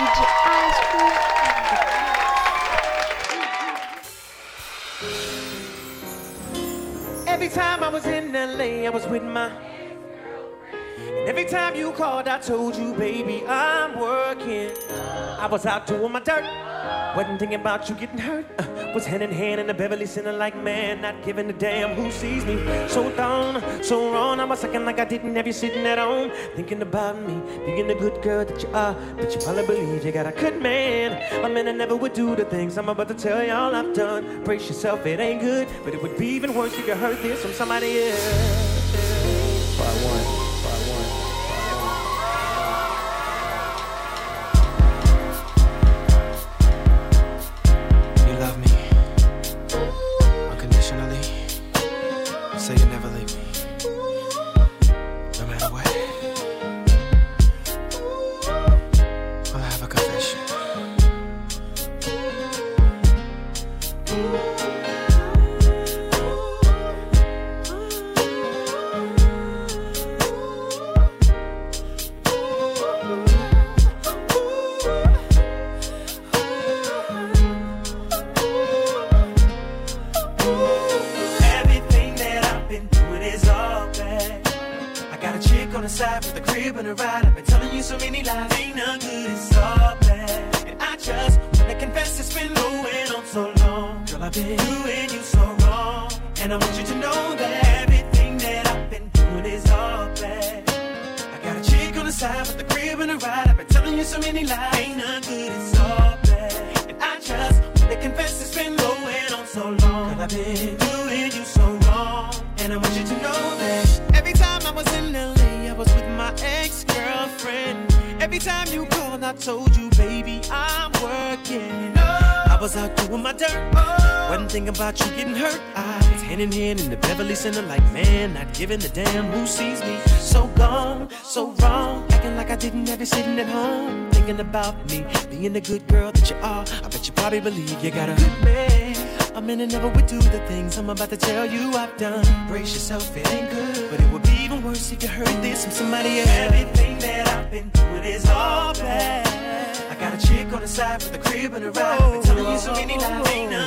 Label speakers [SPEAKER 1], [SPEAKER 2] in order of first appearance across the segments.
[SPEAKER 1] Every time I was in LA, I was with my. And every time you called, I told you, baby, I'm working. I was out doing my dirt. Wasn't thinking about you getting hurt. Uh, was hand in hand in the Beverly Center like man, not giving a damn who sees me. So down, so wrong, I'm a second like I didn't have you sitting at home, thinking about me, being the good girl that you are. But you probably believe you got a good man. A man that never would do the things I'm about to tell y'all I've done. Brace yourself, it ain't good, but it would be even worse if you heard this from somebody else. the good girl that you are. I bet you probably believe you got a good man. I'm in and never would do the things I'm about to tell you I've done. Brace yourself, it ain't good. But it would be even worse if you heard this from somebody else. Everything that I've been doing is all bad. I got a chick on the side with a crib and a ride. I've been telling you so many lies.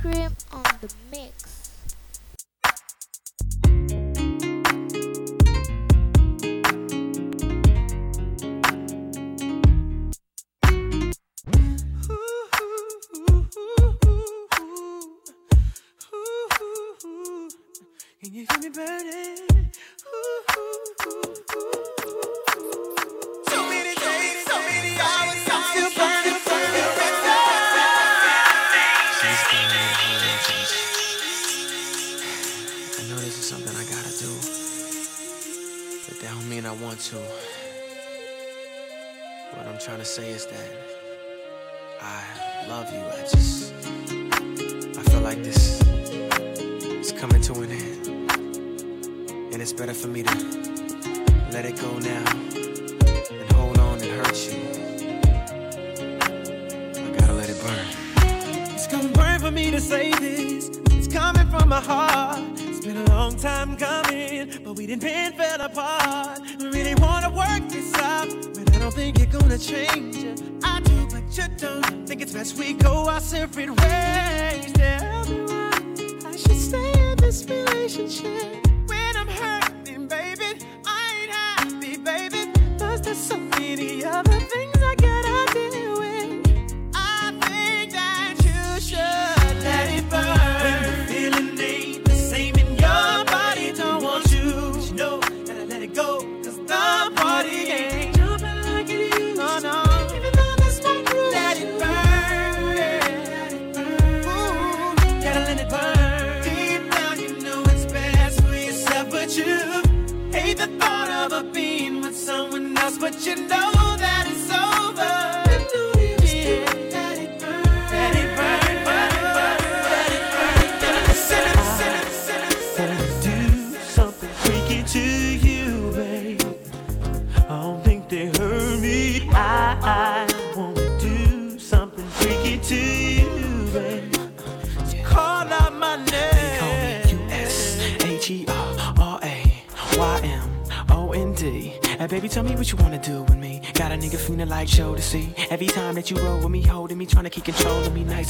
[SPEAKER 2] cream on the mix.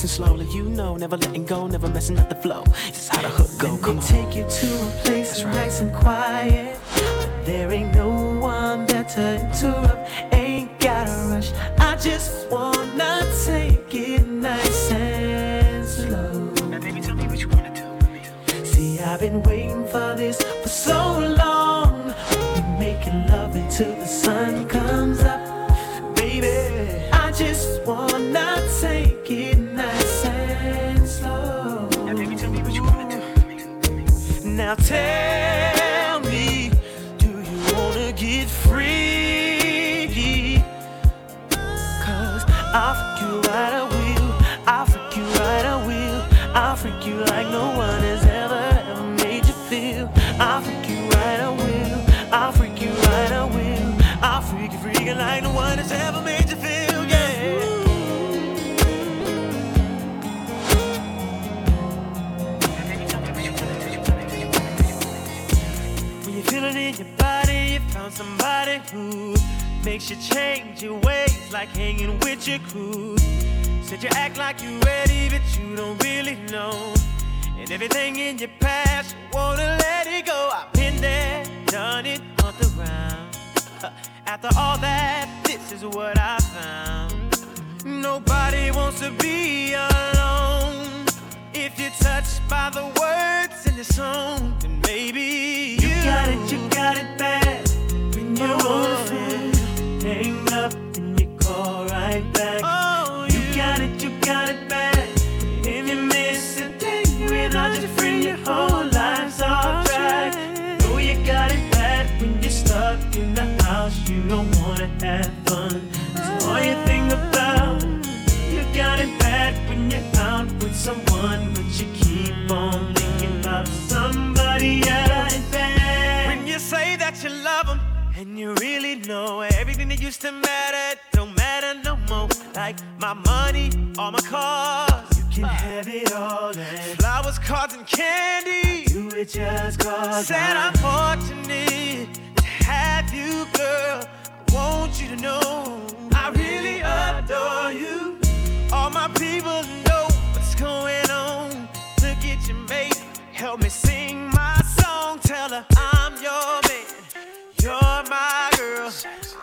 [SPEAKER 3] slowly. You know, never letting go, never messing up the flow.
[SPEAKER 1] It's I'll tell Makes you change your ways, like hanging with your crew. Said you act like you ready, but you don't really know. And everything in your past, you wanna let it go. I've been there, done it, hunt around. After all that, this is what I found. Nobody wants to be alone. If you're touched by the words in the song, then maybe you, you got it, you got it bad. When you're on hang up and you call right back. Oh, you yeah. got it, you got it bad. If you miss a thing without your friend, your whole life's off track. Oh, you got it bad when you're stuck in the house, you don't wanna have fun. That's all you think about. You got it bad when you're out with someone, but you keep on thinking about somebody else. And you really know everything that used to matter don't matter no more. Like my money, all my cars. You can have it all. And flowers, cards, and candy. you were it just cause. Said I'm fortunate to have you, girl. I want you to know I really adore you. All my people know what's going on. Look at your mate, help me sing my song. Tell her I'm your. You're my girl.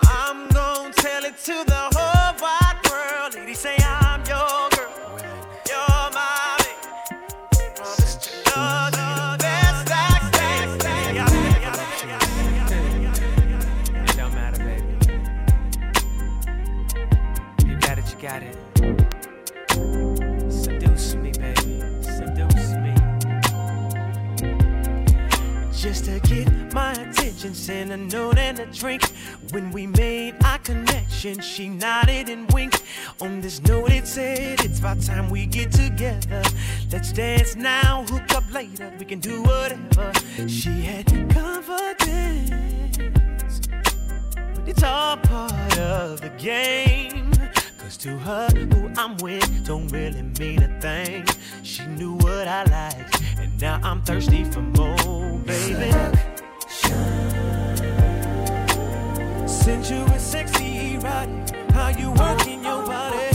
[SPEAKER 1] I'm gonna tell it to the whole presence and a note and a drink. When we made our connection, she nodded and winked. On this note, it said, It's about time we get together. Let's dance now, hook up later, we can do whatever. She had confidence, but it's all part of the game. Cause to her, who I'm with don't really mean a thing. She knew what I liked, and now I'm thirsty for more, baby. Since you sexy, right? How you working your body?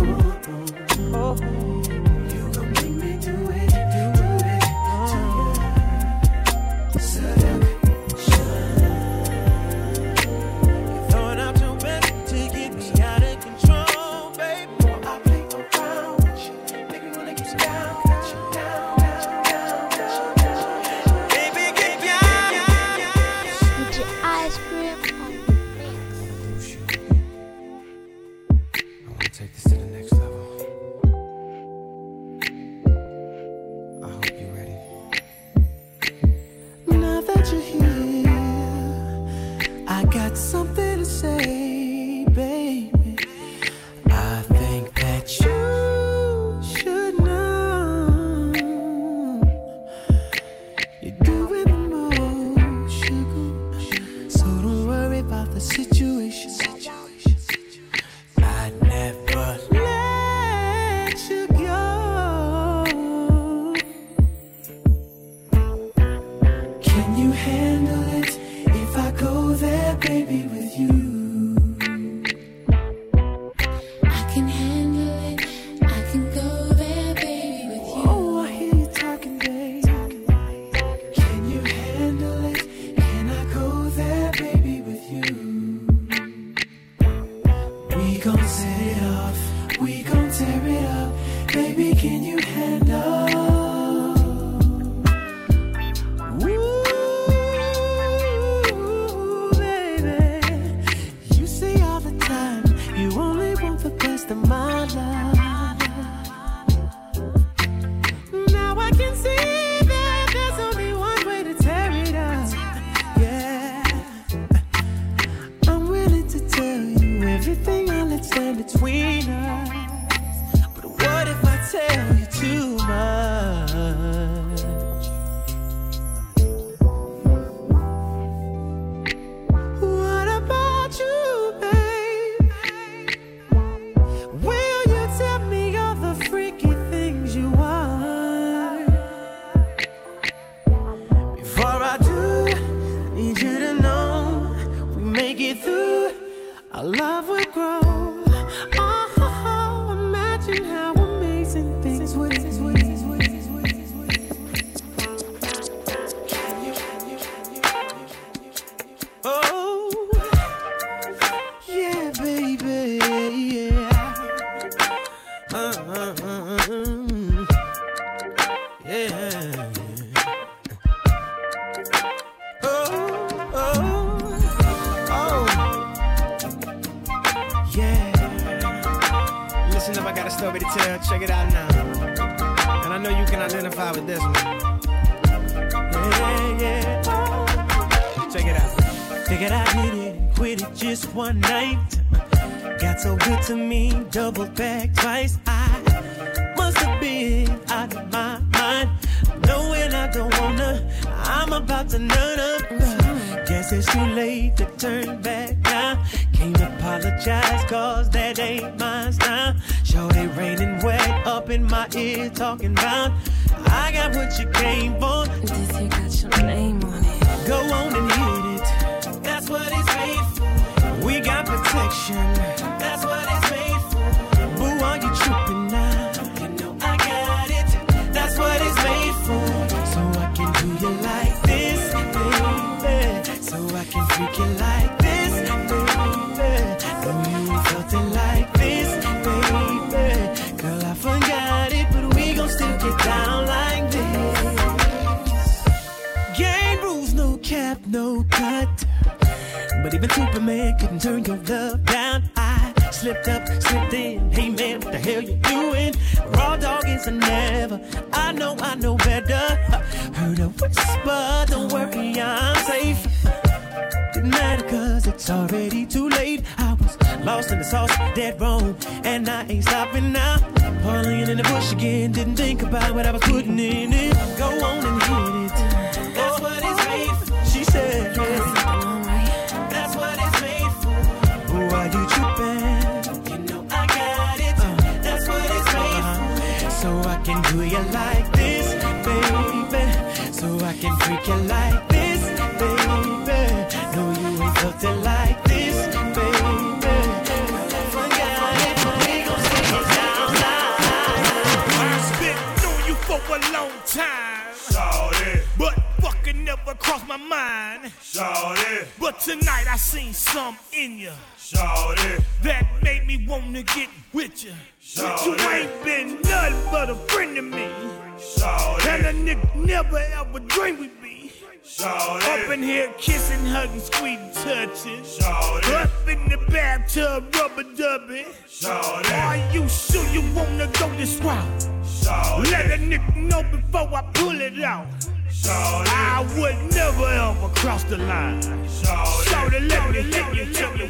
[SPEAKER 4] the
[SPEAKER 5] line. Let me,
[SPEAKER 6] let me, me,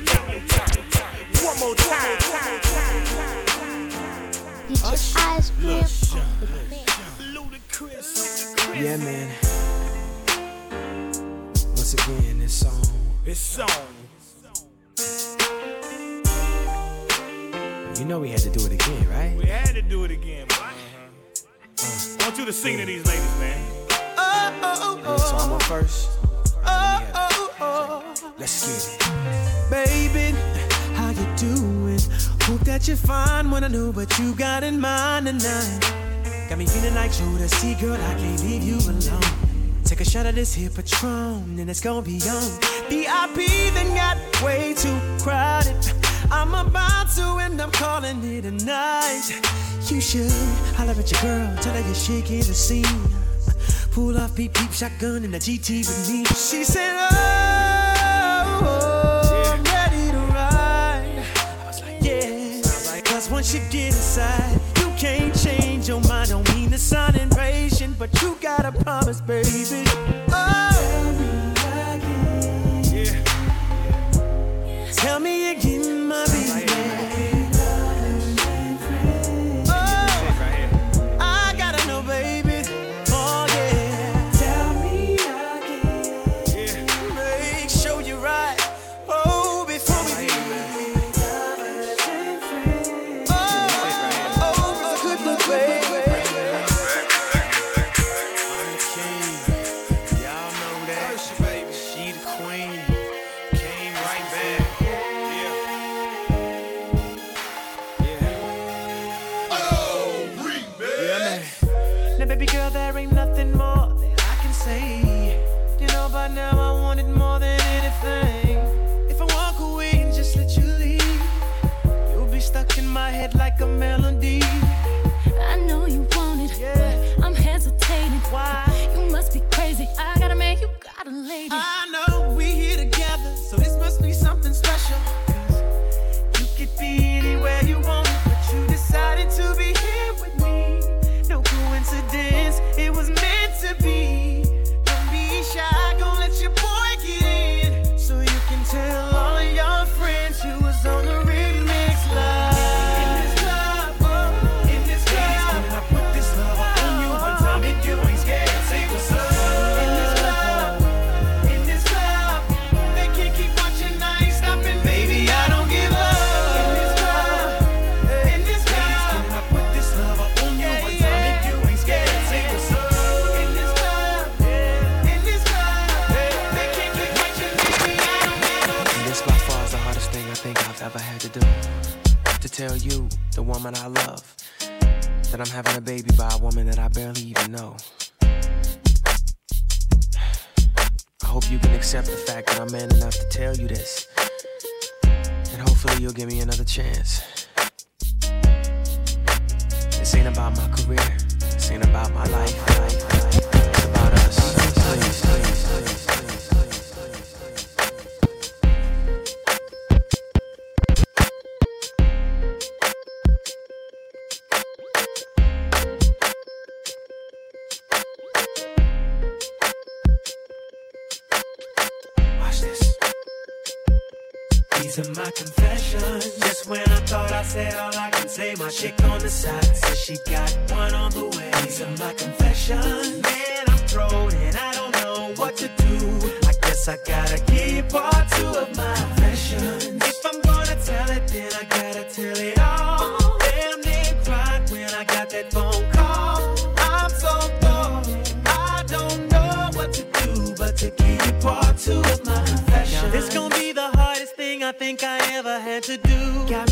[SPEAKER 6] one more time.
[SPEAKER 2] Yeah, man. Once again, this song. You know we had to do it again, right?
[SPEAKER 6] We had to do it again, boy. Uh, I want you to sing to these ladies, man
[SPEAKER 2] oh, oh. So I'm on first. Oh, oh, oh. Let's get it.
[SPEAKER 1] Baby, how you doing? Hope that you're fine when I know what you got in mind tonight. Got me feeling like Judas. See, girl, I can't leave you alone. Take a shot of this here Patron, and it's gonna be on. VIP then got way too crowded. I'm about to end up calling it a night. You should holler at your girl, tell her you're shaking the scene. Pull off peep, peep shotgun in the GT with me. She said, Oh, oh I'm ready to ride. I was like, Yeah. Cause once you get inside, you can't change your mind. Don't mean to sound impatient, but you gotta promise, baby. Oh. Tell me again, my baby.
[SPEAKER 7] lady.
[SPEAKER 1] Uh tell you,
[SPEAKER 2] the woman I love, that I'm having a baby by a woman that I barely even know. I hope you can accept the fact that I'm man enough to tell you this. And hopefully you'll give me another chance. This ain't about my career. This ain't about my life. It's about us. Please, please,
[SPEAKER 1] These are my confessions. Just when I thought I said all I can say, my chick on the side says she got one on the way. These are my confessions. Man, I'm thrown and I don't know what to do. I guess I gotta keep part two of my confessions. If I'm gonna tell it, then I gotta tell it all. Damn, they cried when I got that phone call. I'm so thrown. I don't know what to do, but to keep part two of my confessions.
[SPEAKER 8] Now this gon' be think I ever had to do. Got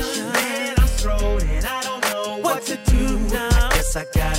[SPEAKER 1] I'm thrown and I don't know what,
[SPEAKER 8] What
[SPEAKER 1] to do.
[SPEAKER 8] now?
[SPEAKER 1] I guess I gotta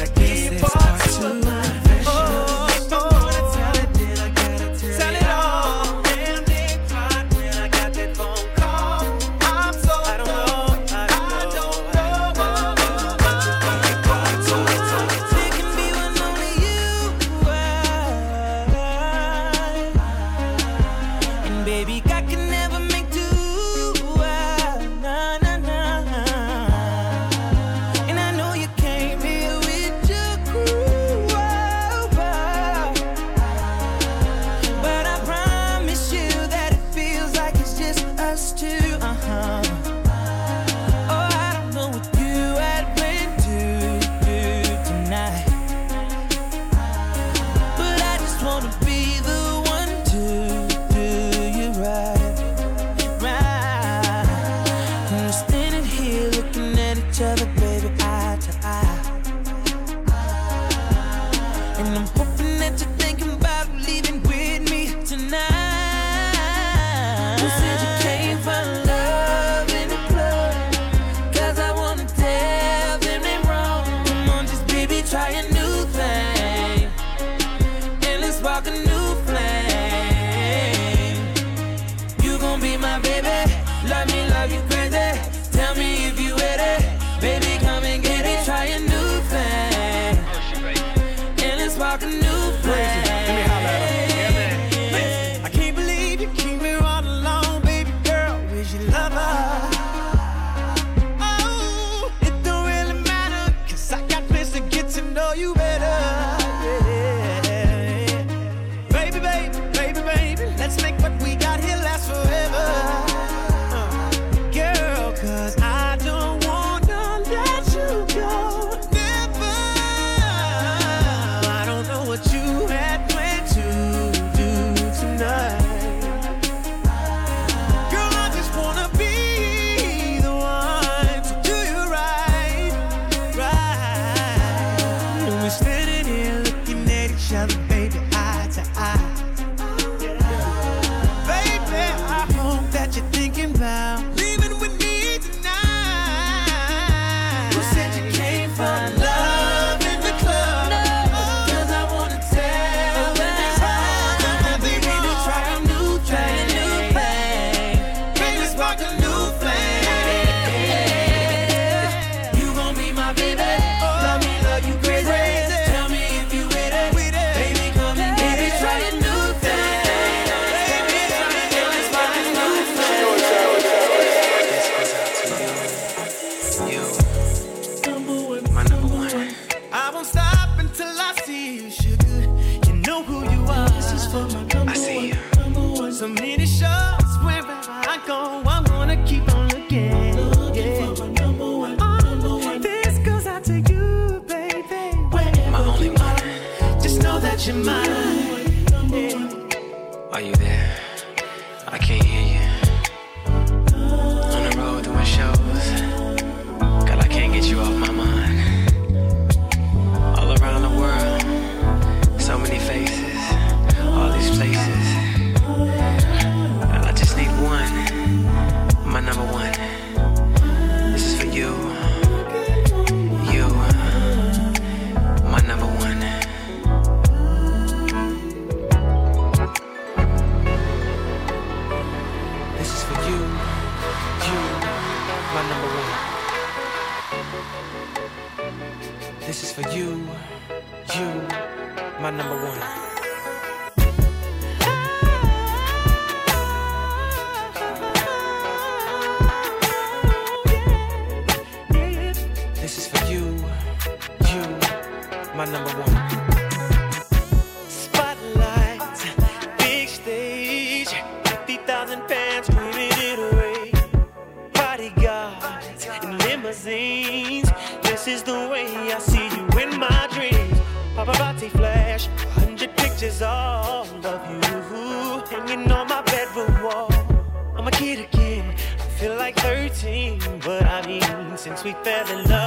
[SPEAKER 8] This
[SPEAKER 2] is for you, you, my number one.
[SPEAKER 1] we fell in love.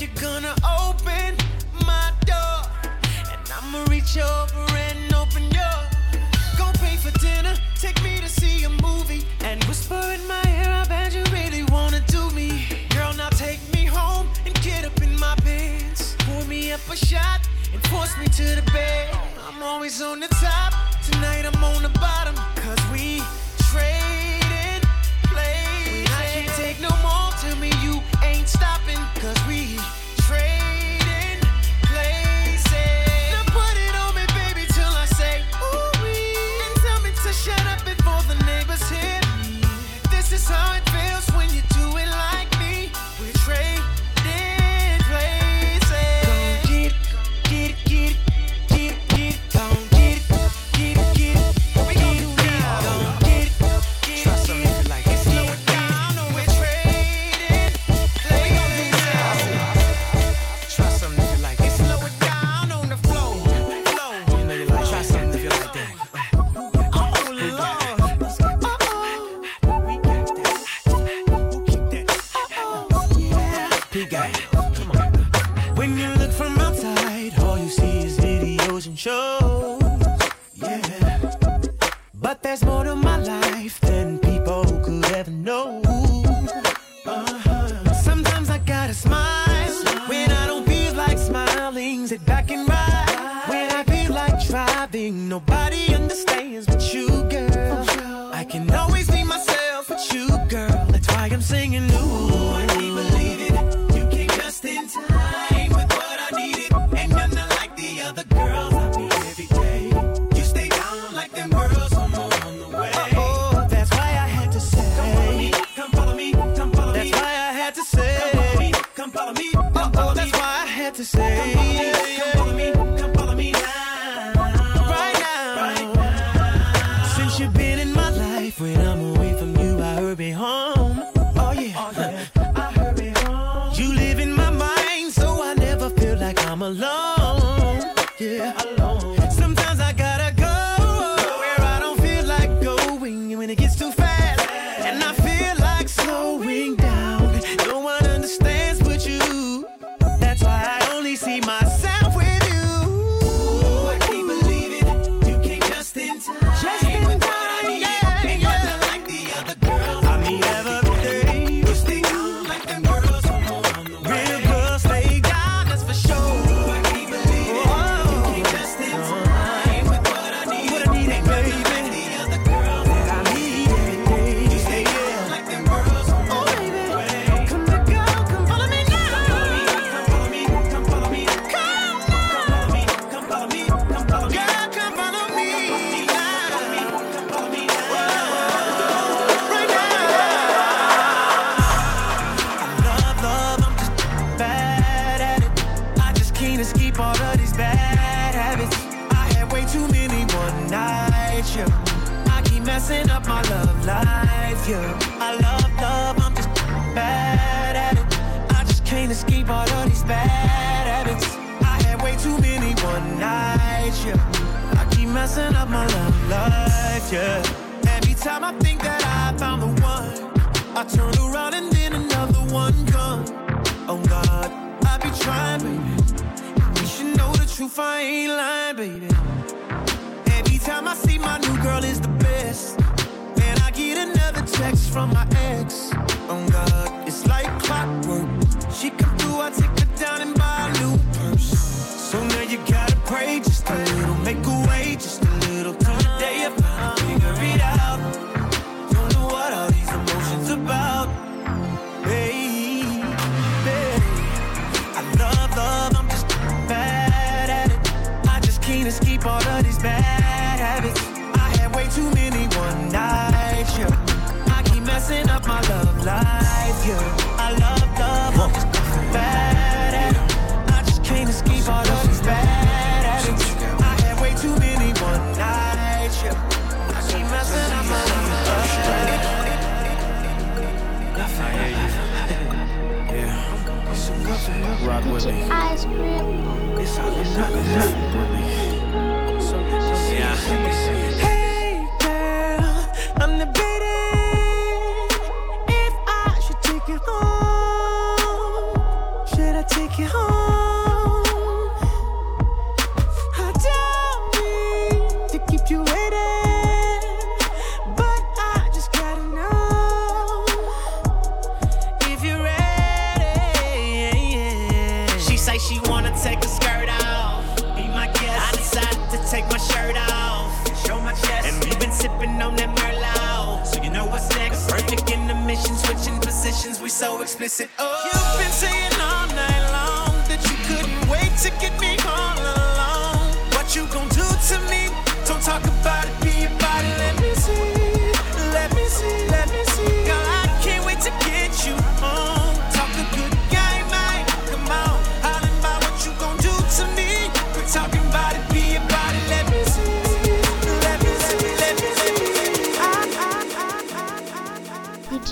[SPEAKER 1] you're gonna open my door, and I'ma reach over.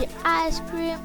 [SPEAKER 1] Ice Cream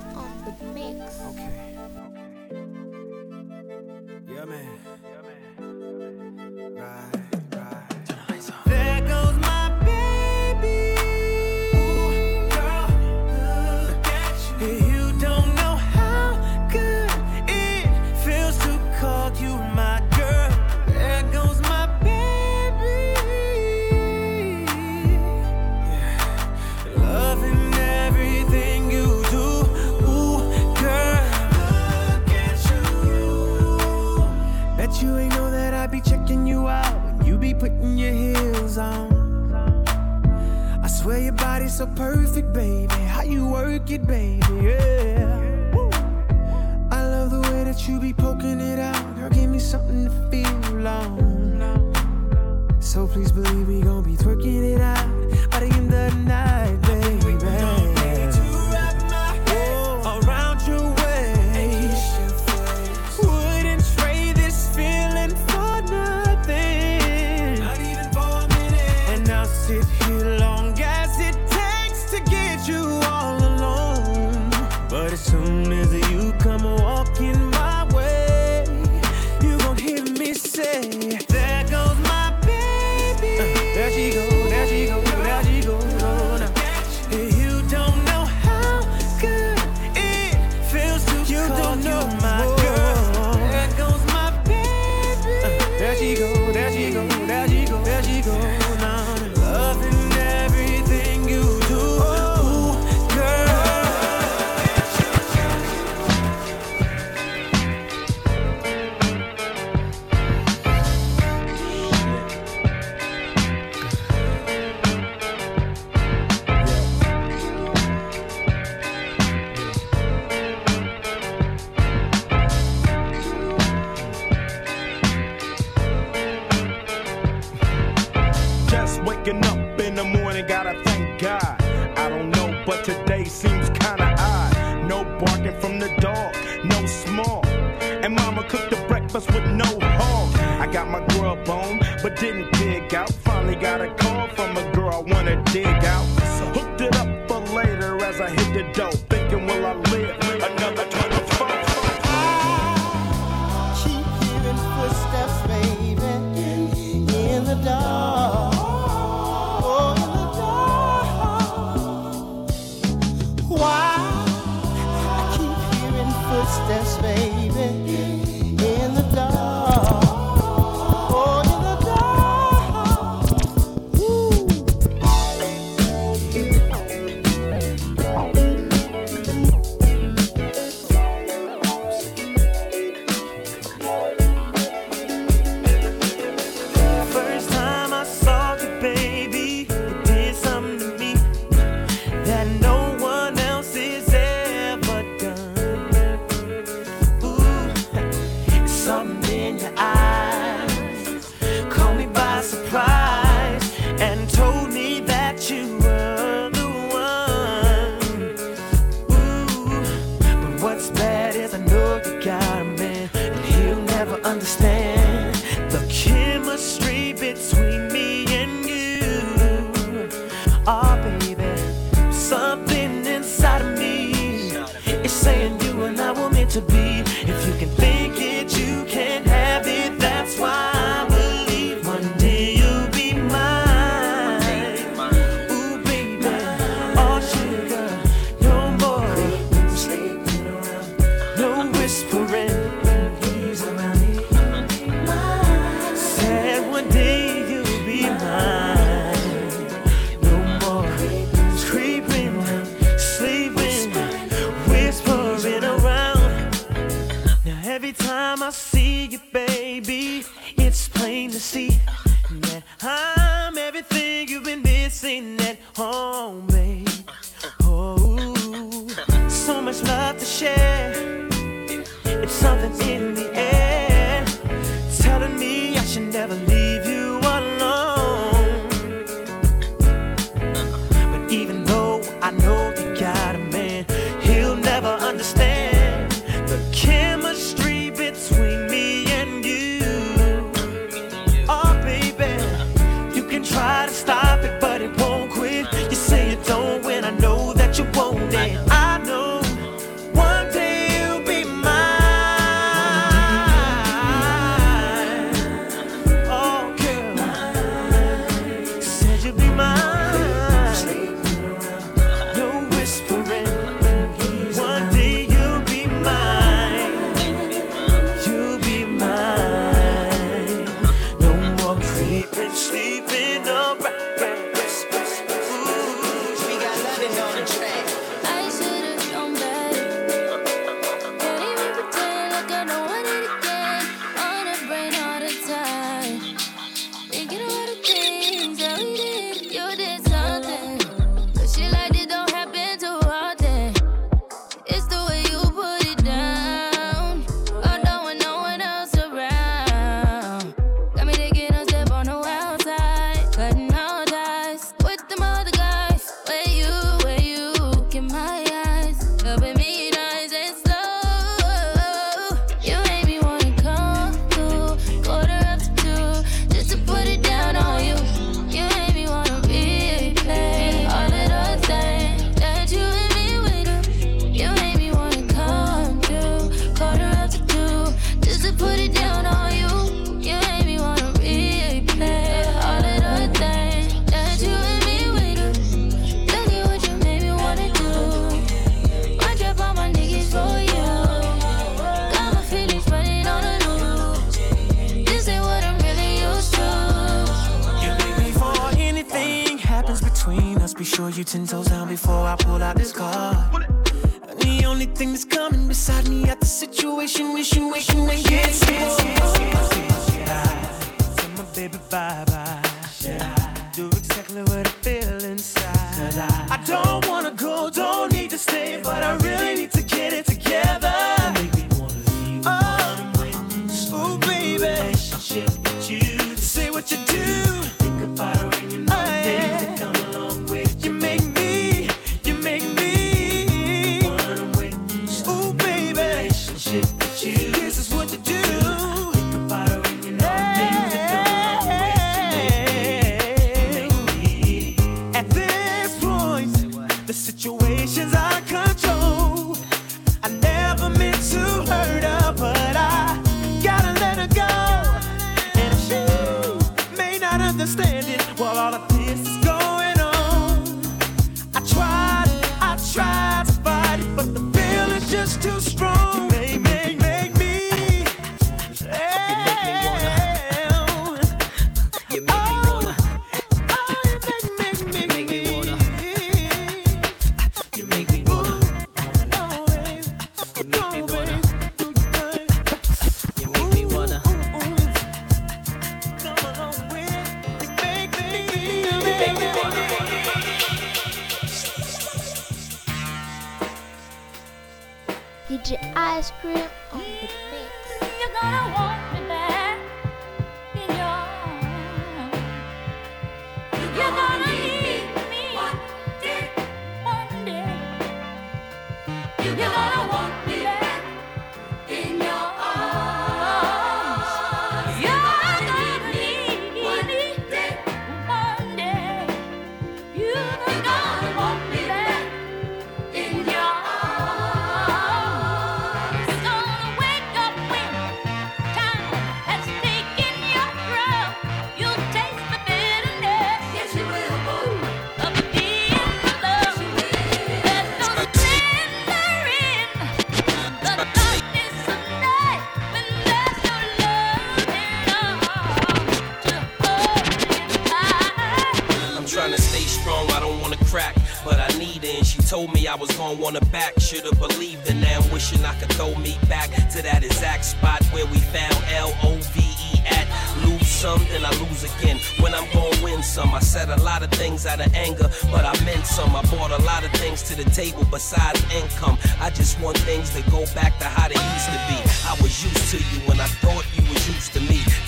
[SPEAKER 9] I
[SPEAKER 10] was gonna wanna back. Should've believed it. Now wishing I could throw me back to that exact spot where we found L O V E at. Lose some, then I lose again. When I'm gonna win some, I said a lot of things out of anger, but I meant some. I brought a lot of things to the table besides income. I just want things to go back to how they used to be. I was used to you when I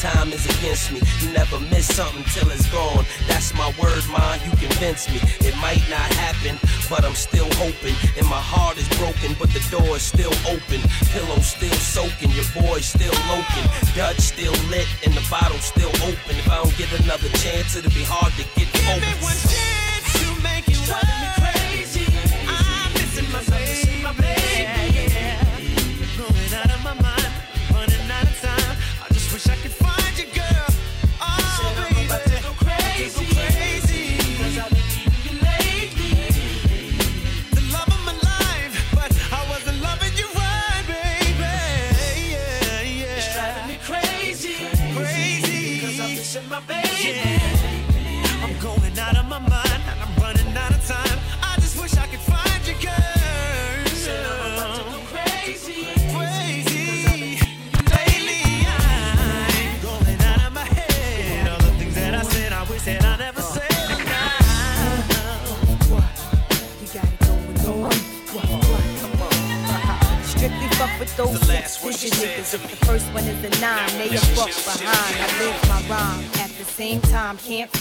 [SPEAKER 10] Time is against me. You never miss something till it's gone. That's my word, man. You convince me. It might not happen, but I'm still hoping. And my heart is broken, but the door is still open. Pillow still soaking, your boy's still loking. Dutch still lit, and the bottle still open. If I don't get another chance, it'll be hard to get focused.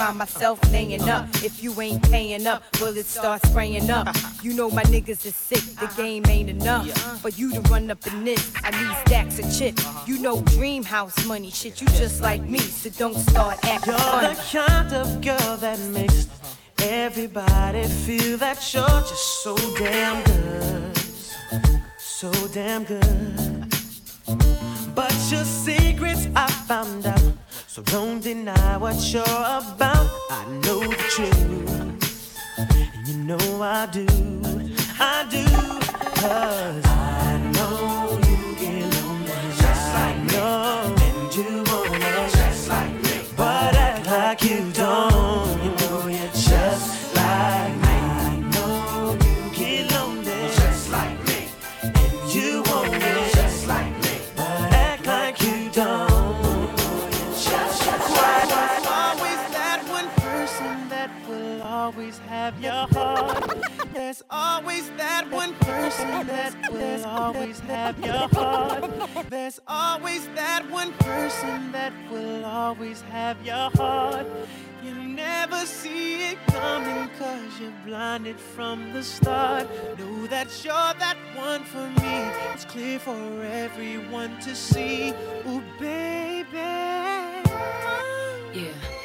[SPEAKER 1] Find
[SPEAKER 11] myself laying up. If you ain't paying up, bullets start spraying up. You know my niggas is sick, the game ain't enough. For you to run up in this, I need stacks of chips. You know dream house money, shit, you just like me, so don't start acting
[SPEAKER 1] You're
[SPEAKER 11] funny.
[SPEAKER 1] the kind of girl that makes everybody feel that you're just so damn good. So damn good. But your secrets I found out. So don't deny what you're about. I know the truth. And you know I do. I do. Cause I know you get lonely. Just like me. And you want it. Just like me. But act like you don't. of your heart. There's always that one person that will always have your heart. There's always that one person that will always have your heart. You never see it coming cause you're blinded from the start. Know that you're that one for me. It's clear for everyone to see. Ooh, baby.
[SPEAKER 12] Yeah.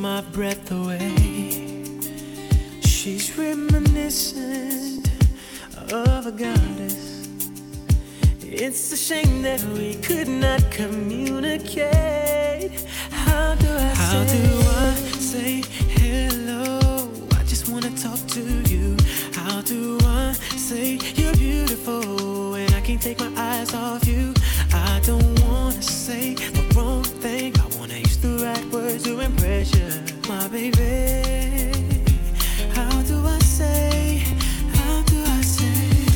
[SPEAKER 1] my breath away. She's reminiscent of a goddess. It's a shame that we could not communicate. How do I How say? do I say hello? I just wanna talk to you. How do I say you're beautiful and I can't take my eyes off you? I don't wanna say words to impress you, my baby. How do I say? How do I say?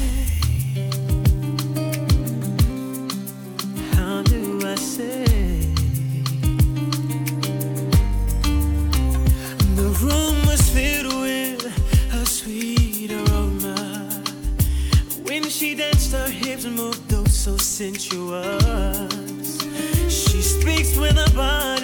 [SPEAKER 1] How do I say? The room was filled with a sweet aroma. When she danced, her hips moved, though so sensuous. She speaks with a body.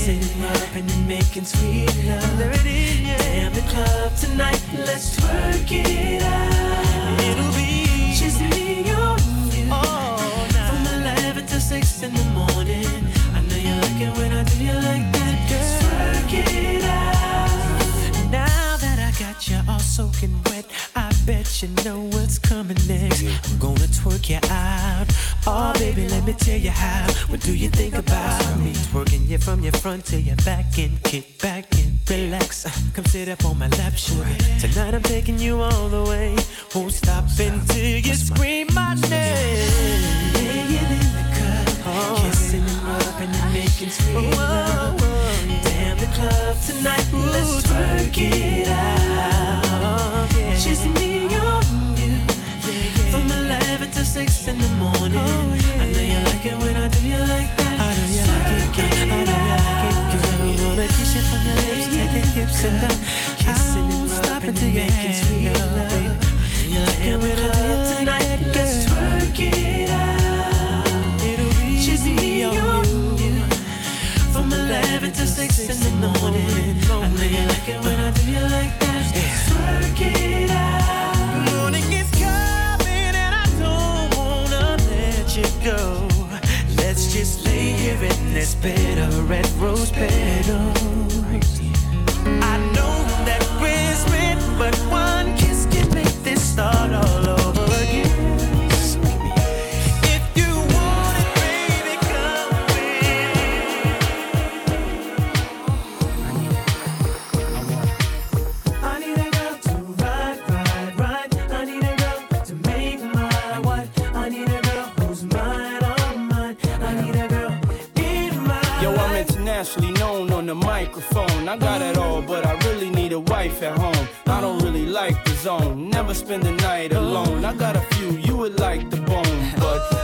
[SPEAKER 1] Kissing up and making sweet love. There it is, yeah. Damn the club tonight, let's twerk it out. It'll be just me on you. From 11 to 6 in the morning. I know you like it when I do you like that, girl. Twerk it out. Now that I got you all soaking wet, bet you know what's coming next. I'm gonna twerk you out. Oh, baby, let me tell you how. What do you think about me? Twerking you from your front to your back and kick back and relax. Uh, Come sit up on my lap, sugar. Tonight I'm taking you all the way. Won't stop until you scream my name. Laying in the cut, kissing and rubbing and making sweet love. Damn the club tonight, let's twerk it out. Just me 11 to 6 in the morning. I know you like it when I do you like that. I know you like it, girl. I know you like it, girl. You wanna kiss it from your lips to your hips and down. Kissing and rubbing and making sweet love. You like it when I do it tonight, let's twerk it out. It'll be just me on you. From 11 to 6 in the morning. In this bed of red rose petals. I know that we're split, but one
[SPEAKER 13] microphone. I got it all, but I really need a wife at home. I don't really like the zone, never spend the night alone. I got a few you would like the bone,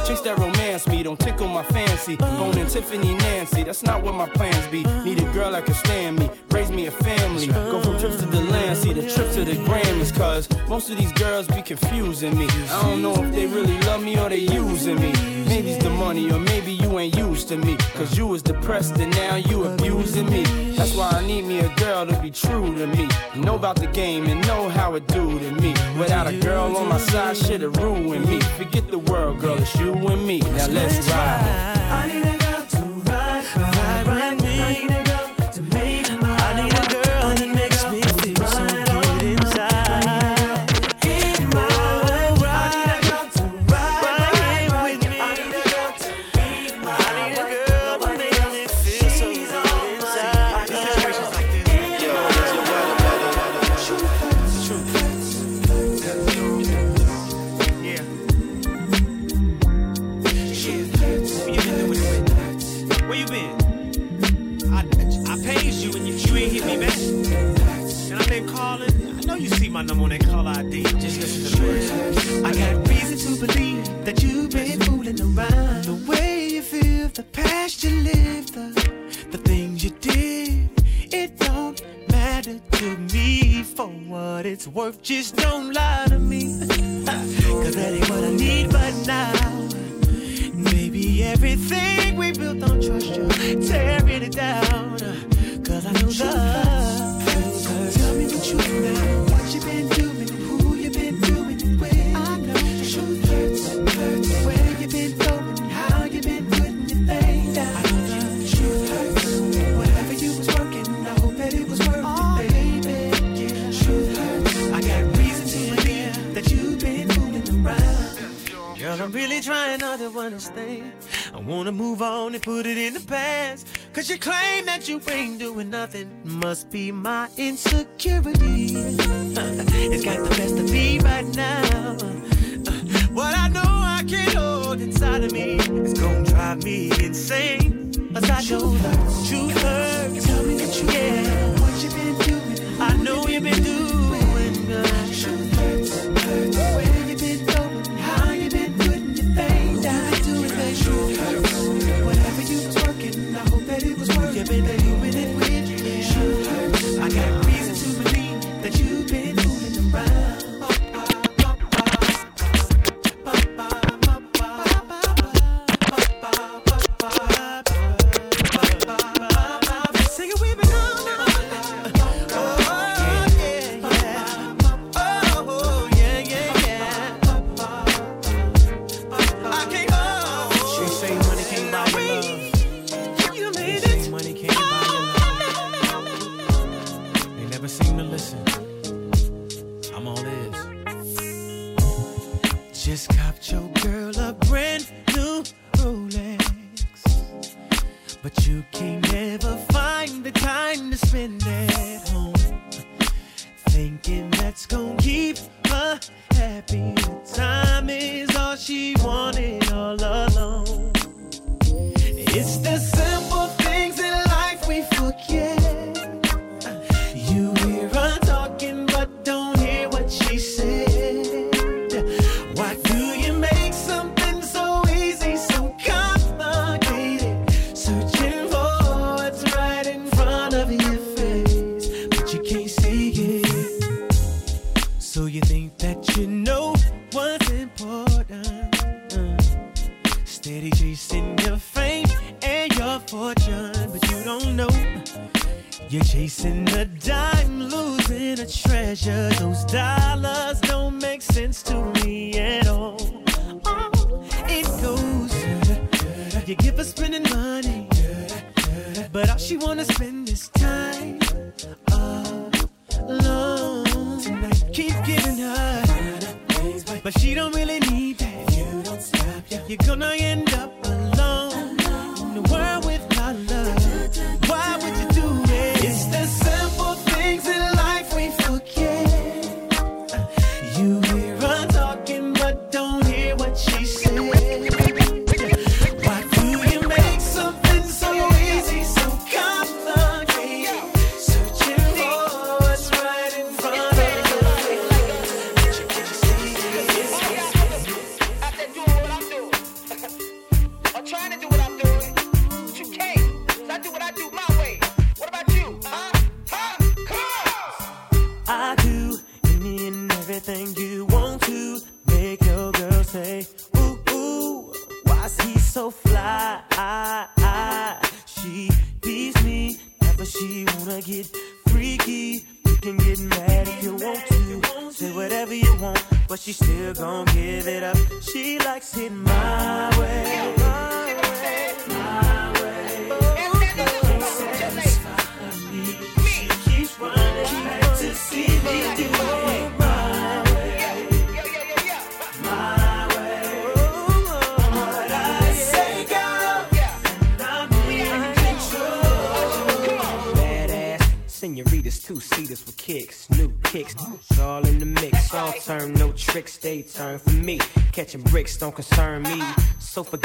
[SPEAKER 13] chicks that romance me don't tickle my fancy. Bone and Tiffany Nancy, that's not what my plans be. Need a girl that can stand me, raise me a family. Go from trips to the land, see the trip to the Grammys, cause most of these girls be confusing me. I don't know if they really love me or they using me. Maybe it's the money, or maybe you ain't used to me. Cause you was depressed and now you abusing me. That's why I need me a girl to be true to me. Know about the game and know how it do to me. Without a girl on my side, shit'll ruin me. Forget the world, girl, it's you and me. Now let's ride.
[SPEAKER 1] I need a girl to ride, ride, ride me. I need a girl to make my I need a girl that makes me feel so good inside. In my way, I need a girl to ride, ride with me. I need a girl to be my I need a girl my number on that call ID. Just listen to the words. I got reason to believe that you've been fooling around. The way you feel, the past you lived, the, the things you did. It don't matter to me for what it's worth. Just Be my insecurity.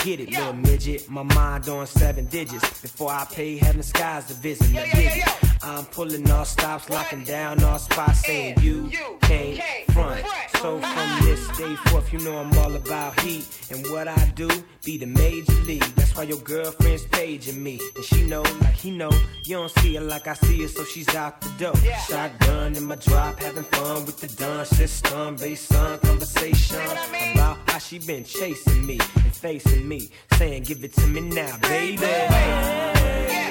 [SPEAKER 1] get it,
[SPEAKER 2] little midget. My mind on seven digits. Before I pay heaven skies to visit. Yeah, yeah, yeah. I'm pulling all stops, locking down all spots, saying you, can't, front. So from this day forth, you know I'm all about heat. And what I do, be the major league. That's why your girlfriend's paging me. And she know, like he know, you don't see her like I see her, so she's out the door. Yeah. Shotgun in my drop, having fun with the dun system. Based on conversation about she been chasing me and facing me, saying, Give it to me now, baby.
[SPEAKER 1] Yeah.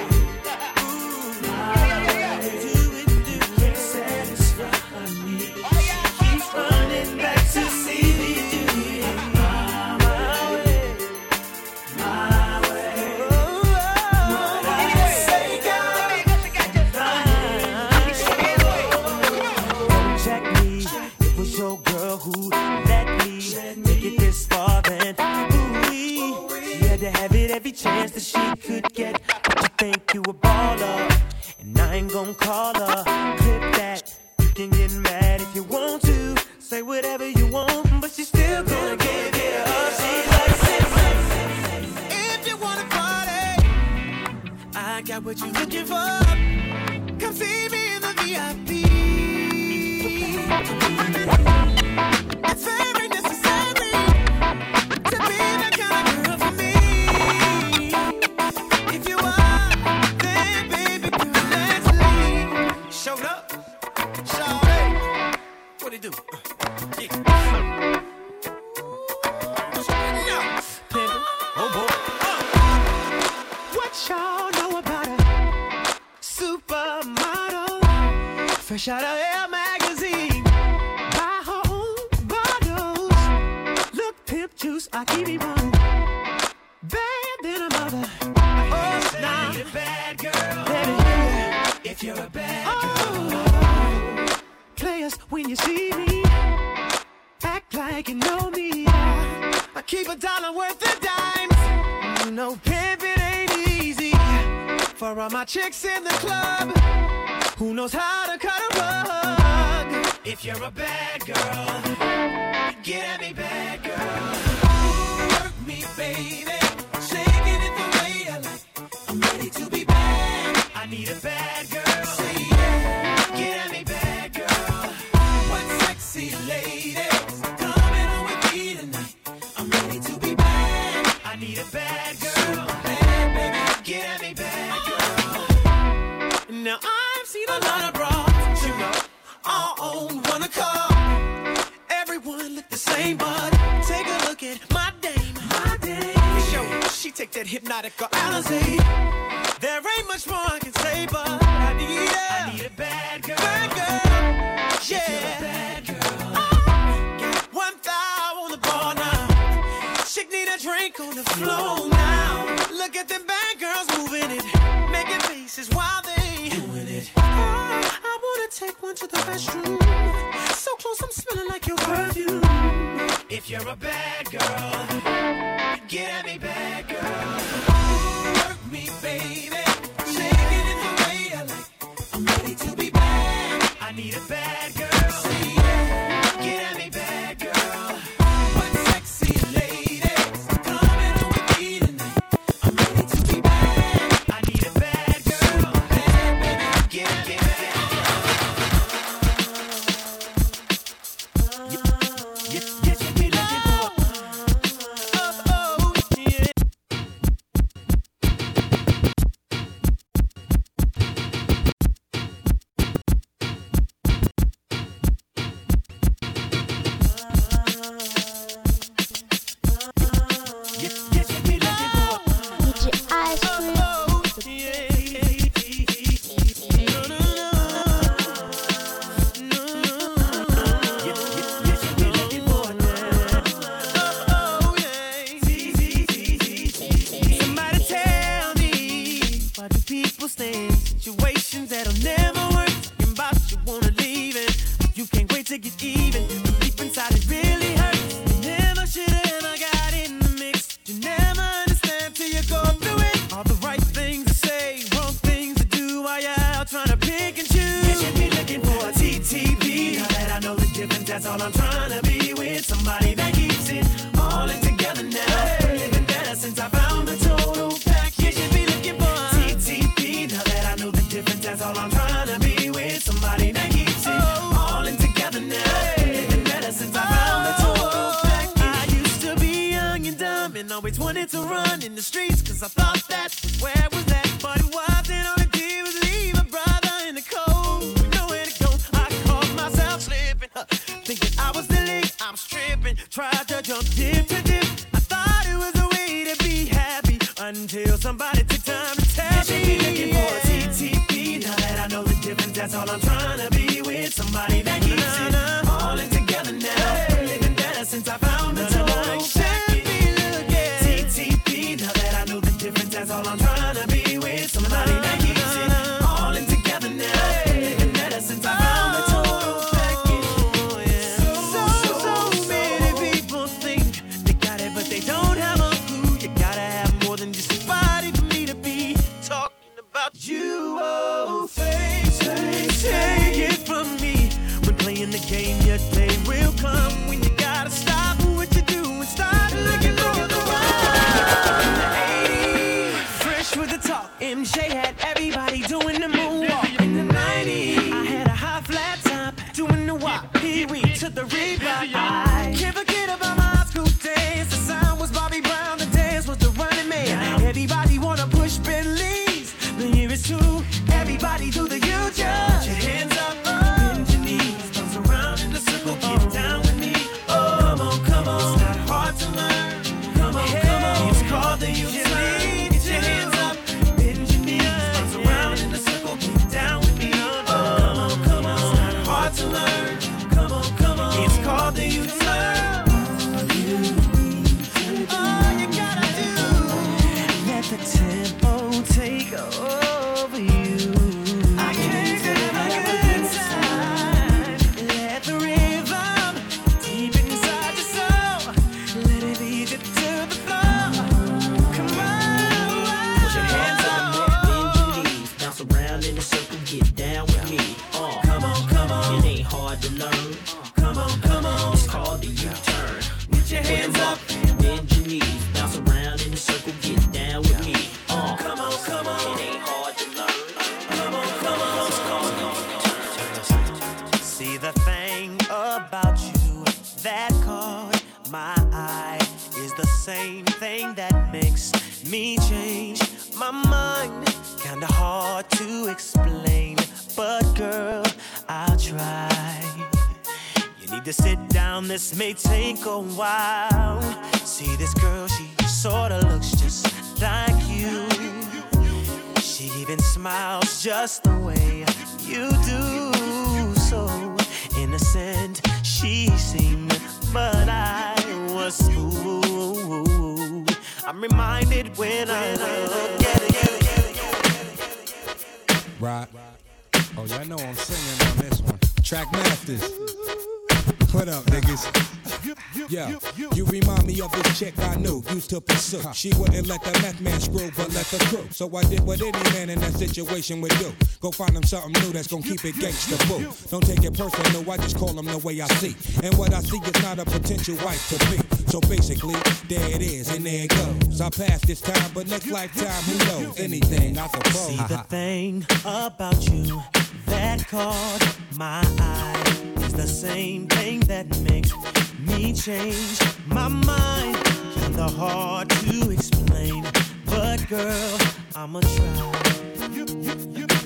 [SPEAKER 1] So I did what
[SPEAKER 14] any man in that situation would do. Go find him something new that's gonna keep it gangsta boo. Don't take it personal, I just call him the way I see. And what I see is not a potential wife to be. So basically, there it is, and there it goes. I passed this time, but next lifetime, who knows? Anything, I suppose.
[SPEAKER 1] See the thing about you that caught my eye is the same thing that makes me change my mind. Kinda hard to explain, but girl. I'ma try.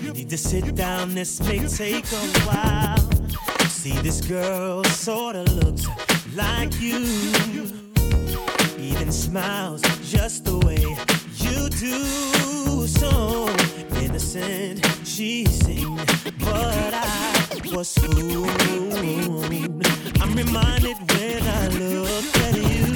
[SPEAKER 1] You need to sit down, this may take a while. See, this girl sorta looks like you. Even smiles just the way you do. So innocent, she seemed, but I was fooled. I'm reminded when I look at you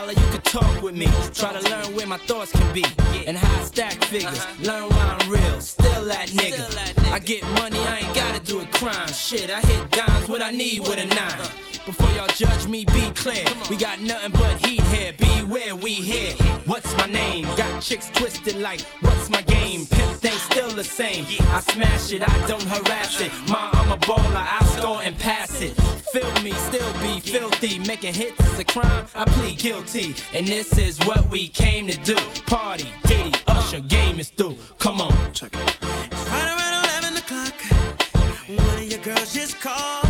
[SPEAKER 13] holler, you can talk with me. Try to learn where my thoughts can be and how I stack figures. Uh-huh. Learn why I'm real, still that nigga. I get money, I ain't gotta do a crime. Shit, I hit dimes when I need with a nine. Uh-huh. Before y'all judge me, be clear. We got nothing but heat here. Beware, we here. What's my name? Got chicks twisted like, what's my game? Pimp ain't still the same. I smash it, I don't harass it. Ma, I'm a baller, I score and pass it. Feel me, still be filthy. Making hits is a crime, I plead guilty. And this is what we came to do. Party, Diddy, Usher, game is through. Come on. Check it.
[SPEAKER 1] Right around 11 o'clock, one of your girls just called.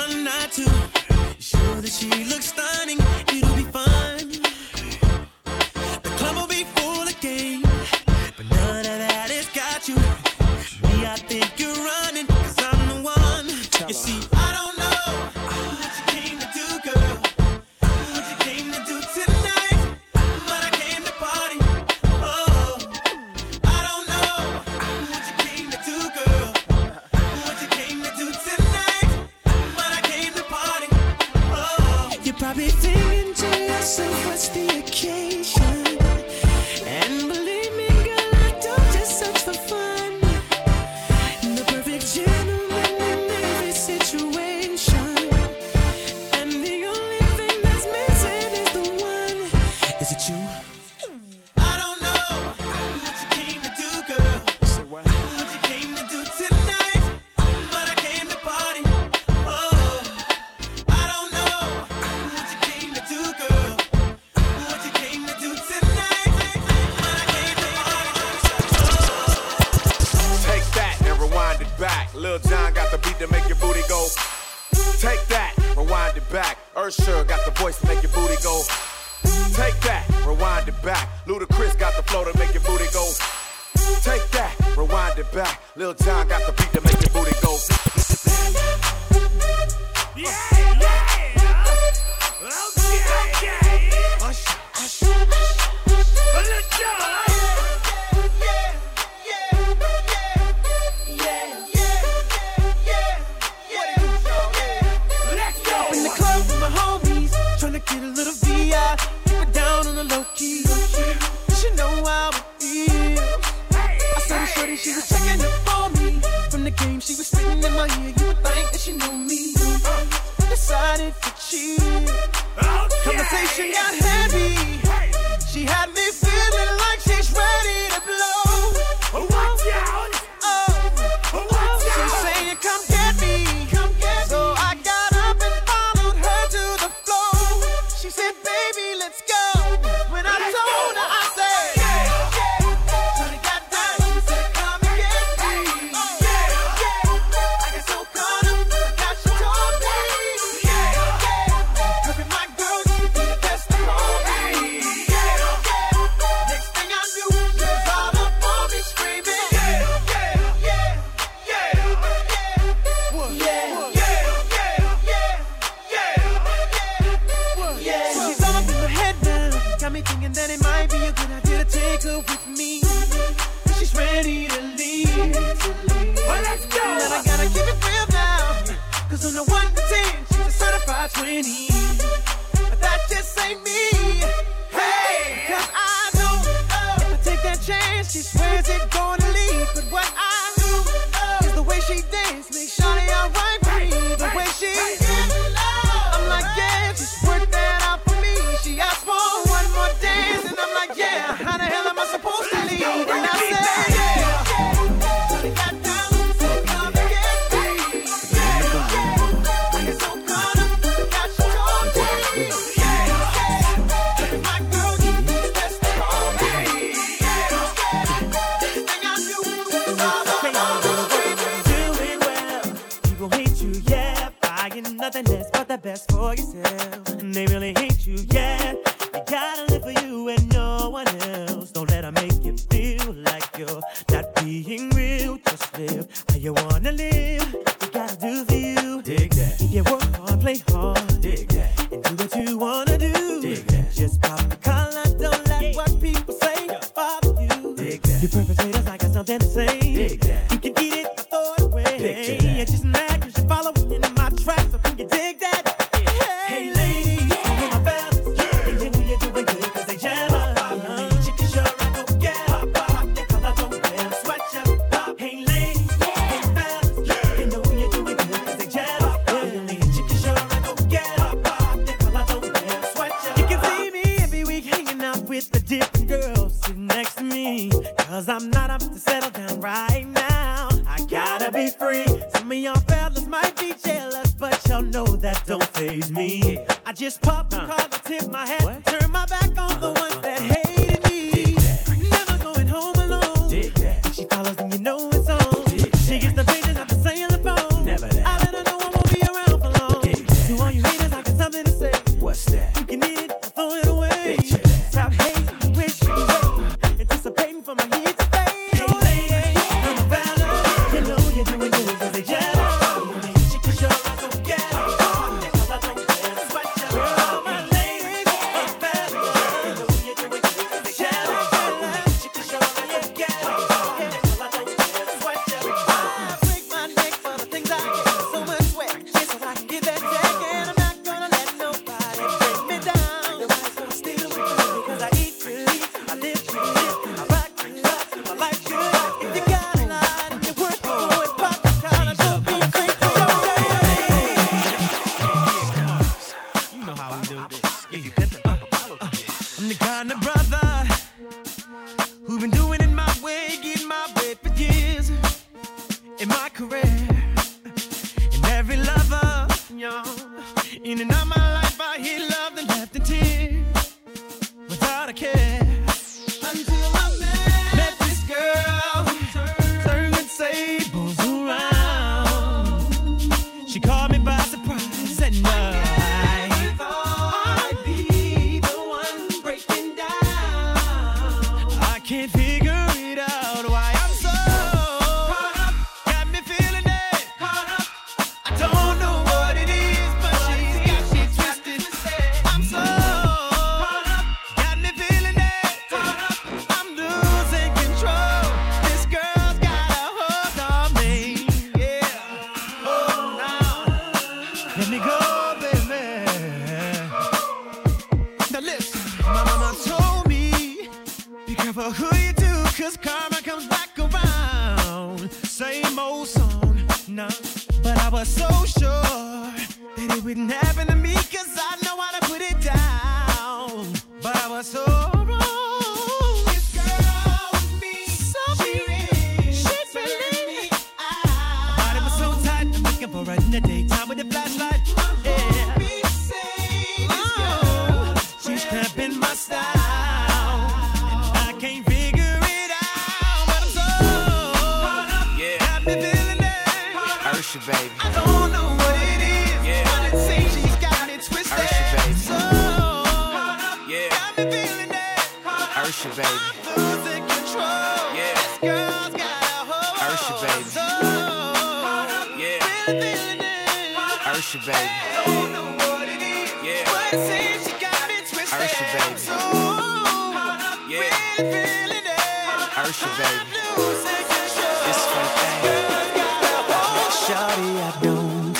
[SPEAKER 15] Shawty, I
[SPEAKER 1] don't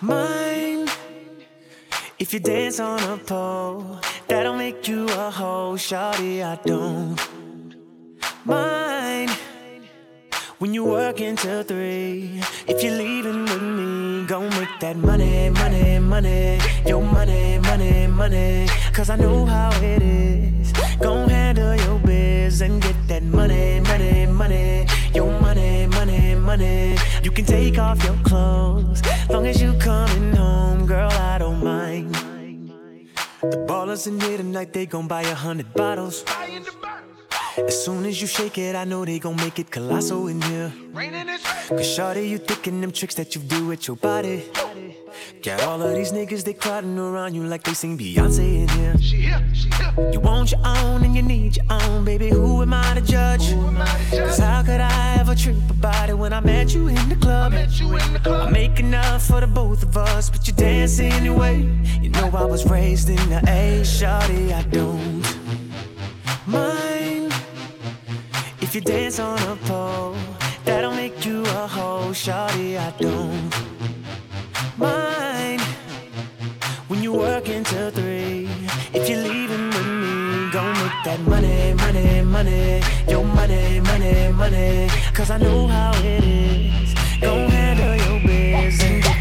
[SPEAKER 1] mind if you dance on a pole. That'll make you a hoe. Shawty, I don't mind when you work until three. If you're leaving with me, go make that money, money, money. Your money, money, money. Cause I know how it is. Go your and get that money, money, money. Your money, money, money. You can take off your clothes. Long as you coming home, girl, I don't mind. The ballers in here tonight, they gon' buy a hundred bottles. As soon as you shake it, I know they gon' make it colossal in here. Cause shawty, you thinking them tricks that you do with your body. Got all of these niggas, they crowding around you like they sing Beyonce in here. She here, she here. You want your own and you need your own, baby. Who am I to judge? Cause how could I ever trip about it when I met you in the club? I make enough for the both of us, but you dance anyway. You know I was raised in the A, shawty, I don't mind if you dance on a pole. That'll make you a hoe, shawty, I don't mind when you work until three. If you're leaving with me, go make that money, money, money. Your money, money, money. Cause I know how it is. Go handle your biz